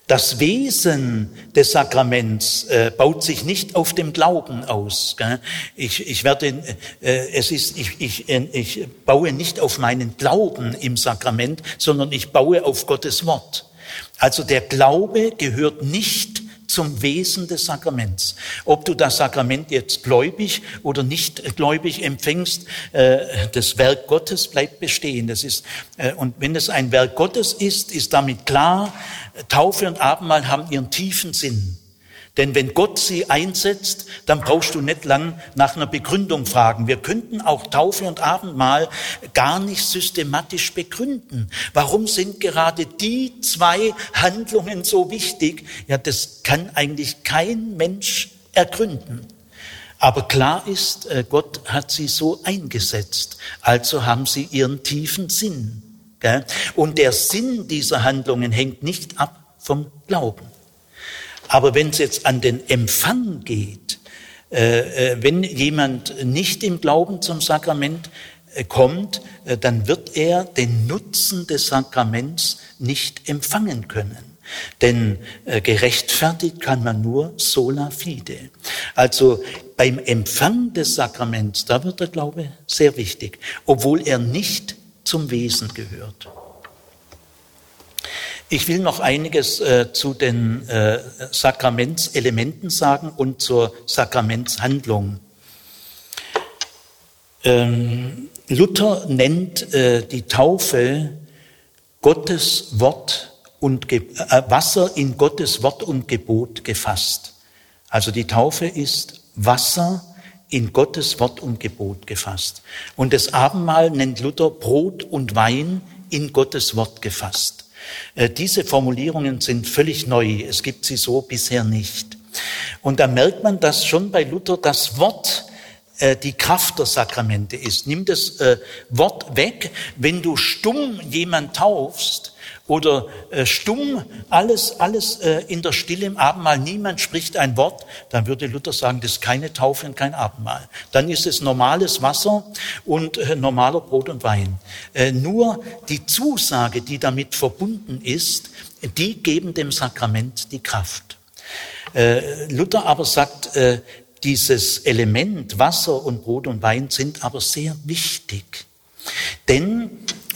Das Wesen des Sakraments äh, baut sich nicht auf dem Glauben aus. Gell? Ich, ich werde, äh, es ist, ich, ich, ich baue nicht auf meinen Glauben im Sakrament, sondern ich baue auf Gottes Wort. Also der Glaube gehört nicht zum Wesen des Sakraments. Ob du das Sakrament jetzt gläubig oder nicht gläubig empfängst, äh, das Werk Gottes bleibt bestehen. Das ist, äh, und wenn es ein Werk Gottes ist, ist damit klar, Taufe und Abendmahl haben ihren tiefen Sinn. Denn wenn Gott sie einsetzt, dann brauchst du nicht lang nach einer Begründung fragen. Wir könnten auch Taufe und Abendmahl gar nicht systematisch begründen. Warum sind gerade die zwei Handlungen so wichtig? Ja, das kann eigentlich kein Mensch ergründen. Aber klar ist, äh, Gott hat sie so eingesetzt. Also haben sie ihren tiefen Sinn. Und der Sinn dieser Handlungen hängt nicht ab vom Glauben. Aber wenn es jetzt an den Empfang geht, äh, äh, wenn jemand nicht im Glauben zum Sakrament äh, kommt, dann wird er den Nutzen des Sakraments nicht empfangen können. Denn gerechtfertigt kann man nur sola fide. Also beim Empfang des Sakraments, da wird der Glaube sehr wichtig, obwohl er nicht zum Wesen gehört. Ich will noch einiges äh, zu den äh, Sakramentselementen sagen und zur Sakramentshandlung. Ähm, Luther nennt äh, die Taufe Gottes Wort und Ge äh, Wasser in Gottes Wort und Gebot gefasst. Also die Taufe ist Wasser in Gottes Wort und Gebot gefasst. Und das Abendmahl nennt Luther Brot und Wein in Gottes Wort gefasst. Äh, diese Formulierungen sind völlig neu. Es gibt sie so bisher nicht. Und da merkt man, dass schon bei Luther das Wort äh, die Kraft der Sakramente ist. Nimm das äh, Wort weg. Wenn du stumm jemand taufst, oder äh, stumm, alles, alles äh, in der Stille im Abendmahl, niemand spricht ein Wort, dann würde Luther sagen, das ist keine Taufe und kein Abendmahl. Dann ist es normales Wasser und äh, normaler Brot und Wein. Äh, nur die Zusage, die damit verbunden ist, die geben dem Sakrament die Kraft. Äh, Luther aber sagt, äh, dieses Element Wasser und Brot und Wein sind aber sehr wichtig. Denn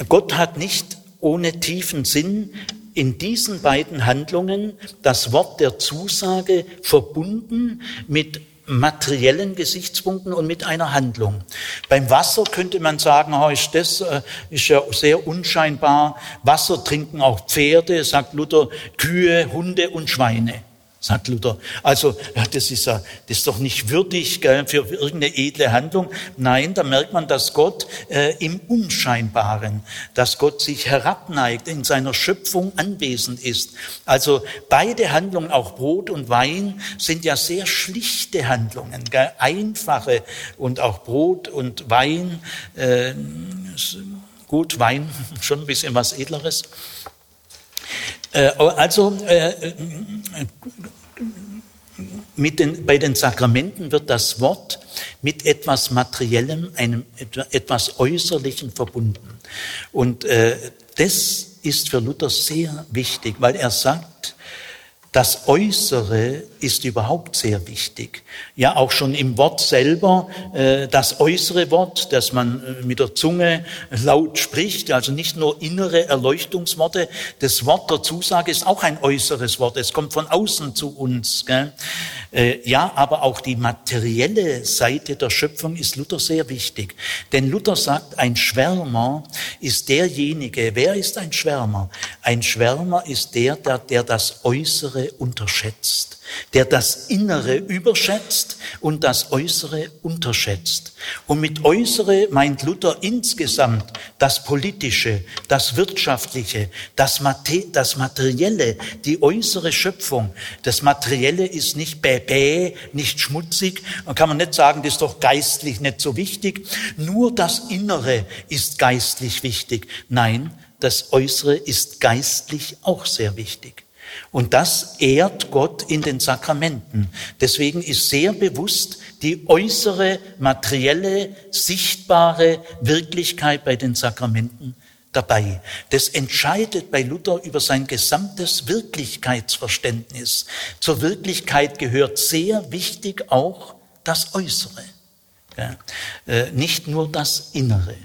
Gott hat nicht ohne tiefen Sinn in diesen beiden Handlungen das Wort der Zusage verbunden mit materiellen Gesichtspunkten und mit einer Handlung. Beim Wasser könnte man sagen, oh, ist das äh, ist ja sehr unscheinbar. Wasser trinken auch Pferde, sagt Luther, Kühe, Hunde und Schweine sagt Luther. Also, ja, das ist ja, das ist doch nicht würdig gell, für irgendeine edle Handlung. Nein, da merkt man, dass Gott äh, im Unscheinbaren, dass Gott sich herabneigt, in seiner Schöpfung anwesend ist. Also beide Handlungen, auch Brot und Wein, sind ja sehr schlichte Handlungen, gell, einfache und auch Brot und Wein. Äh, gut, Wein schon ein bisschen was Edleres. Äh, also äh, den, bei den Sakramenten wird das Wort mit etwas Materiellem, einem etwas Äußerlichen verbunden. Und äh, das ist für Luther sehr wichtig, weil er sagt, das Äußere ist überhaupt sehr wichtig. Ja, auch schon im Wort selber, äh, das äußere Wort, das man äh, mit der Zunge laut spricht, also nicht nur innere Erleuchtungsworte. Das Wort der Zusage ist auch ein äußeres Wort. Es kommt von außen zu uns. Gell? Äh, ja, aber auch die materielle Seite der Schöpfung ist Luther sehr wichtig. Denn Luther sagt, ein Schwärmer ist derjenige, wer ist ein Schwärmer? Ein Schwärmer ist der, der, der das Äußere unterschätzt der das Innere überschätzt und das Äußere unterschätzt. Und mit Äußere meint Luther insgesamt das Politische, das Wirtschaftliche, das, Mate das Materielle, die äußere Schöpfung. Das Materielle ist nicht bäbä, nicht schmutzig. Dann kann man nicht sagen, das ist doch geistlich nicht so wichtig. Nur das Innere ist geistlich wichtig. Nein, das Äußere ist geistlich auch sehr wichtig. Und das ehrt Gott in den Sakramenten. Deswegen ist sehr bewusst die äußere, materielle, sichtbare Wirklichkeit bei den Sakramenten dabei. Das entscheidet bei Luther über sein gesamtes Wirklichkeitsverständnis. Zur Wirklichkeit gehört sehr wichtig auch das Äußere, ja, äh, nicht nur das Innere.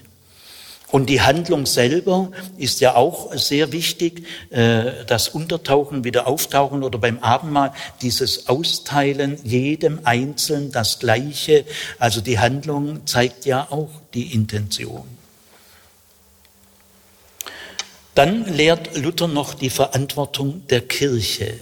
Und die Handlung selber ist ja auch sehr wichtig, äh, das Untertauchen, wieder auftauchen oder beim Abendmahl dieses Austeilen jedem Einzelnen das Gleiche. Also die Handlung zeigt ja auch die Intention. Dann lehrt Luther noch die Verantwortung der Kirche.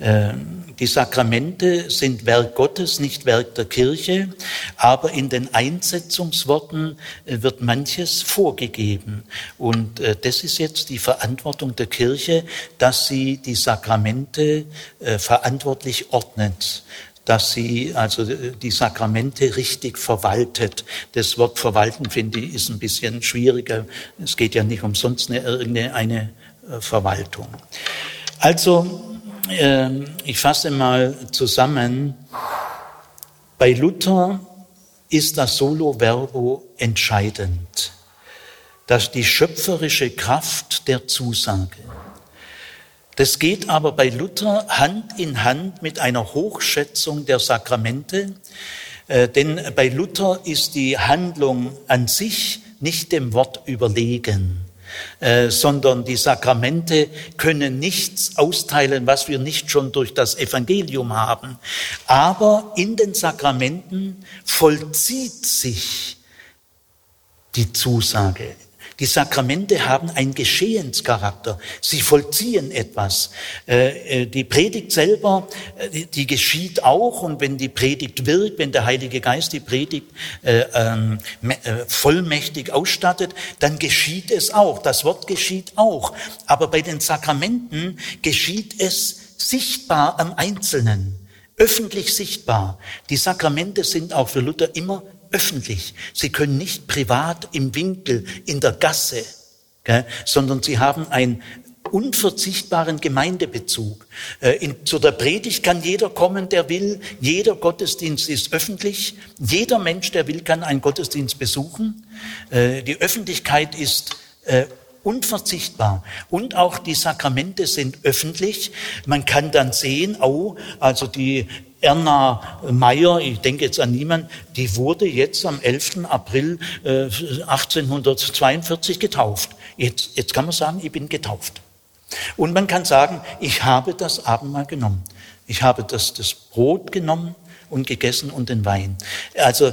Ähm, die Sakramente sind Werk Gottes, nicht Werk der Kirche, aber in den Einsetzungsworten äh, wird manches vorgegeben. Und äh, das ist jetzt die Verantwortung der Kirche, dass sie die Sakramente äh, verantwortlich ordnet. dass sie also die Sakramente richtig verwaltet. Das Wort verwalten, finde ich, ist ein bisschen schwieriger. Es geht ja nicht umsonst eine, irgendeine eine Verwaltung. Also, ich fasse mal zusammen. Bei Luther ist das Solo Verbo entscheidend. dass die schöpferische Kraft der Zusage. Das geht aber bei Luther Hand in Hand mit einer Hochschätzung der Sakramente, äh, denn bei Luther ist die Handlung an sich nicht dem Wort überlegen, äh, sondern die Sakramente können nichts austeilen, was wir nicht schon durch das Evangelium haben. Aber in den Sakramenten vollzieht sich die Zusage. Die Sakramente haben einen Geschehenscharakter. Sie vollziehen etwas. Äh, äh, die Predigt selber, äh, die geschieht auch. Und wenn die Predigt wirkt, wenn der Heilige Geist die Predigt ähm, vollmächtig ausstattet, dann geschieht es auch. Das Wort geschieht auch. Aber bei den Sakramenten geschieht es sichtbar am Einzelnen öffentlich sichtbar. Die Sakramente sind auch für Luther immer öffentlich. Sie können nicht privat im Winkel, in der Gasse, gell, sondern sie haben einen unverzichtbaren Gemeindebezug. Äh, in, zu der Predigt kann jeder kommen, der will. Jeder Gottesdienst ist öffentlich. Jeder Mensch, der will, kann einen Gottesdienst besuchen. Äh, die Öffentlichkeit ist äh, unverzichtbar. Und auch die Sakramente sind öffentlich. Man kann dann sehen, oh, also die Erna Meyer, ich denke jetzt an niemanden, die wurde jetzt am 11. April äh, 1842 getauft. Jetzt, jetzt kann man sagen, ich bin getauft. Und man kann sagen, ich habe das Abendmahl genommen. Ich habe das, das Brot genommen und gegessen und den Wein. Also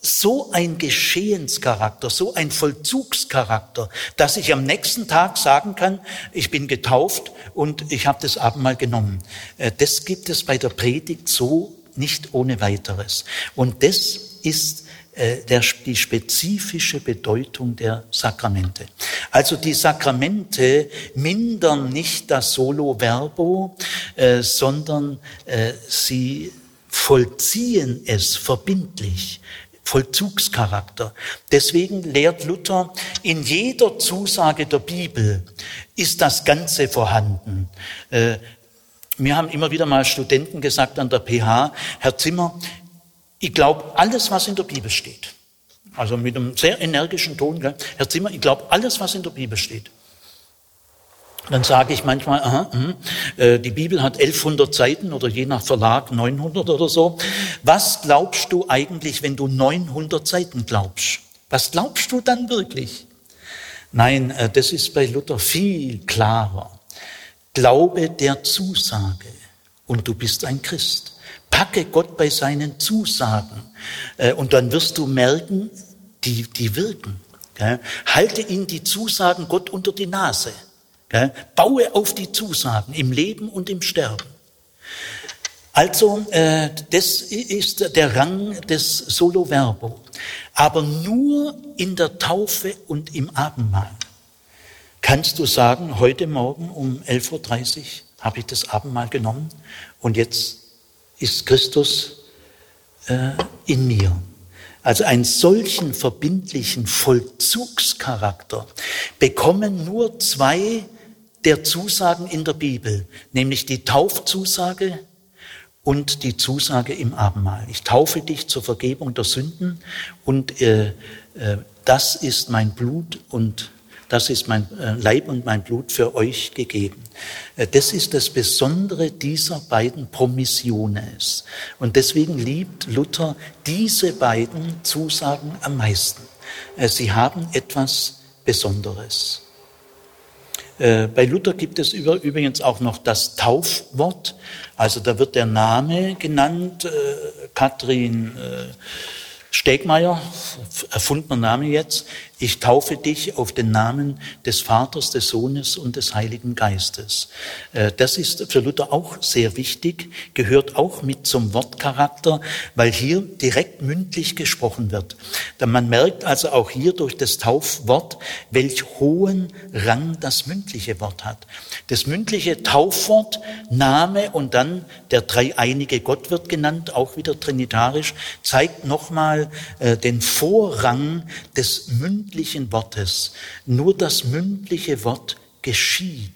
so ein Geschehenscharakter, so ein Vollzugscharakter, dass ich am nächsten Tag sagen kann, ich bin getauft und ich habe das Abendmahl genommen. Äh, das gibt es bei der Predigt so nicht ohne weiteres. Und das ist äh, der, die spezifische Bedeutung der Sakramente. Also die Sakramente mindern nicht das Solo Verbo, äh, sondern äh, sie vollziehen es verbindlich. Vollzugscharakter. Deswegen lehrt Luther, in jeder Zusage der Bibel ist das Ganze vorhanden. Äh, mir haben immer wieder mal Studenten gesagt an der PH, Herr Zimmer, ich glaube alles, was in der Bibel steht. Also mit einem sehr energischen Ton, Herr Zimmer, ich glaube alles, was in der Bibel steht. Dann sage ich manchmal, aha, mh, äh, die Bibel hat 1100 Seiten oder je nach Verlag 900 oder so. Was glaubst du eigentlich, wenn du 900 Seiten glaubst? Was glaubst du dann wirklich? Nein, äh, das ist bei Luther viel klarer. Glaube der Zusage und du bist ein Christ. Packe Gott bei seinen Zusagen äh, und dann wirst du merken, die, die wirken. Halte ihm die Zusagen Gott unter die Nase. Baue auf die Zusagen im Leben und im Sterben. Also, äh, das ist der Rang des Solo Verbo. Aber nur in der Taufe und im Abendmahl kannst du sagen, heute Morgen um 11.30 Uhr habe ich das Abendmahl genommen und jetzt ist Christus äh, in mir. Also einen solchen verbindlichen Vollzugscharakter bekommen nur zwei der Zusagen in der Bibel, nämlich die Taufzusage und die Zusage im Abendmahl. Ich taufe dich zur Vergebung der Sünden und äh, äh, das ist mein Blut und das ist mein äh, Leib und mein Blut für euch gegeben. Äh, das ist das Besondere dieser beiden Promissiones. Und deswegen liebt Luther diese beiden Zusagen am meisten. Äh, sie haben etwas Besonderes. Äh, bei Luther gibt es übrigens auch noch das Taufwort. Also da wird der Name genannt, äh, Katrin Stegmeier, erfundener Name jetzt, ich taufe dich auf den Namen des Vaters, des Sohnes und des Heiligen Geistes. Äh, das ist für Luther auch sehr wichtig, gehört auch mit zum Wortcharakter, weil hier direkt mündlich gesprochen wird. Man merkt also auch hier durch das Taufwort, welch hohen Rang das mündliche Wort hat. Das mündliche Taufwort, Name und dann der dreieinige Gott wird genannt, auch wieder trinitarisch, zeigt nochmal äh, den Vorrang des mündlichen mündlichen Wortes. Nur das mündliche Wort geschieht.